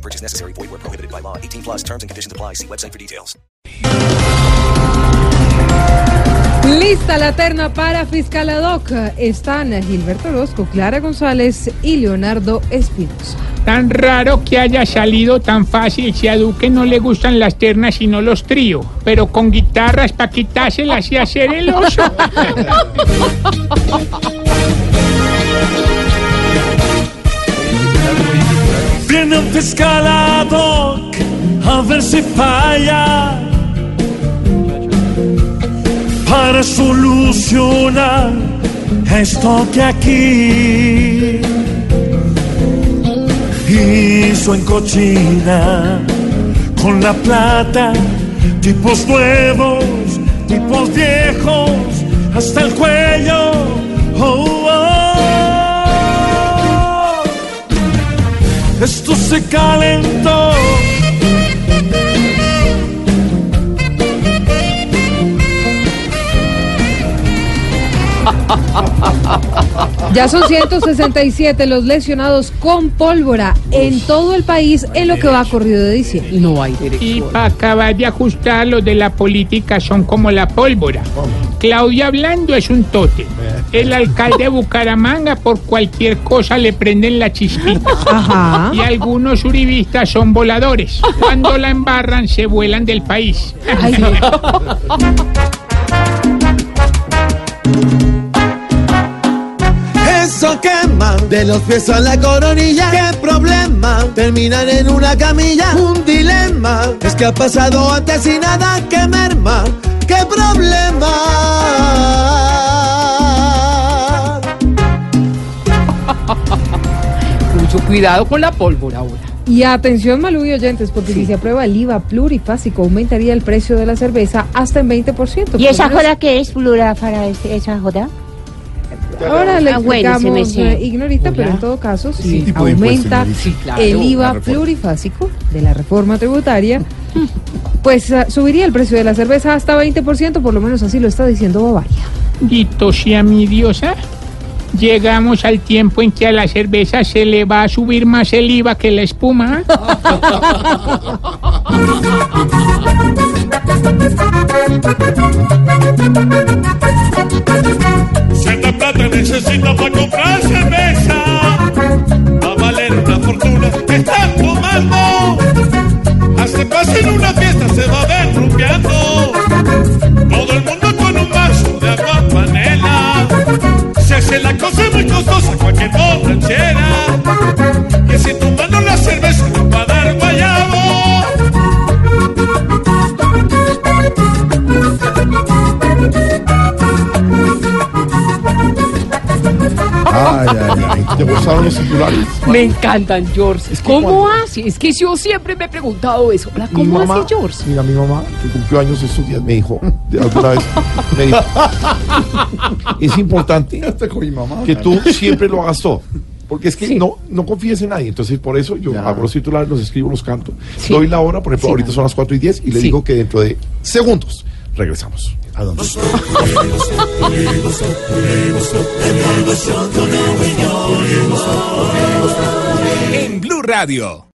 No purchase necessary. Void where prohibited by law. 18 plus terms and conditions apply. See website for details. Lista la terna para Fiscal Ad hoc. Están Gilberto Orozco, Clara González y Leonardo Espinosa. Tan raro que haya salido tan fácil si a Duque no le gustan las ternas sino los tríos, pero con guitarras para quitárselas y hacer el oso. Viene un fiscal a ver si falla. Para solucionar esto que aquí hizo en cochina con la plata, tipos nuevos, tipos viejos, se Ya son 167 los lesionados con pólvora en todo el país en lo que va corrido de diciembre. No hay Y para acabar de ajustar, los de la política son como la pólvora. Claudia Hablando es un tote. El alcalde de Bucaramanga por cualquier cosa le prenden la chispita. Ajá. Y algunos uribistas son voladores. Cuando la embarran se vuelan del país. Ay, Eso quema de los pies a la coronilla. ¿Qué problema? Terminan en una camilla. Un dilema. Es que ha pasado antes y nada que merma. ¿Qué problema? Mucho cuidado con la pólvora ahora. Y atención, Malú y oyentes, porque si se aprueba el IVA plurifásico, aumentaría el precio de la cerveza hasta en 20%. ¿Y esa joda qué es, Plura, para este- esa joda? Ahora le Ah, bueno, explicamos, eh, Ignorita, pero en todo caso, si impuesto, aumenta claro, el IVA plurifásico de la reforma tributaria, pues ah, subiría el precio de la cerveza hasta 20%, por lo menos así lo está diciendo Bavaria. Dito sea mi diosa. Llegamos al tiempo en que a la cerveza se le va a subir más el IVA que la espuma. Ay, ay, ay. ¿Te gustaron los titulares? Me encantan, George. Es que ¿Cómo cuando- hace? Es que yo siempre me he preguntado eso. Mi ¿Cómo mamá, hace George? mira, mi mamá, que cumplió años estos días, me dijo, de alguna vez, me dijo, es importante que tú siempre lo hagas todo. Porque es que Sí. no, no confíes en nadie. Entonces, por eso yo hago los titulares, los escribo, los canto. Sí. Doy la hora, por ejemplo, Sí. ahorita son las 4 y 10 y le Sí. digo que dentro de segundos regresamos. ¿A dónde? En Blue Radio.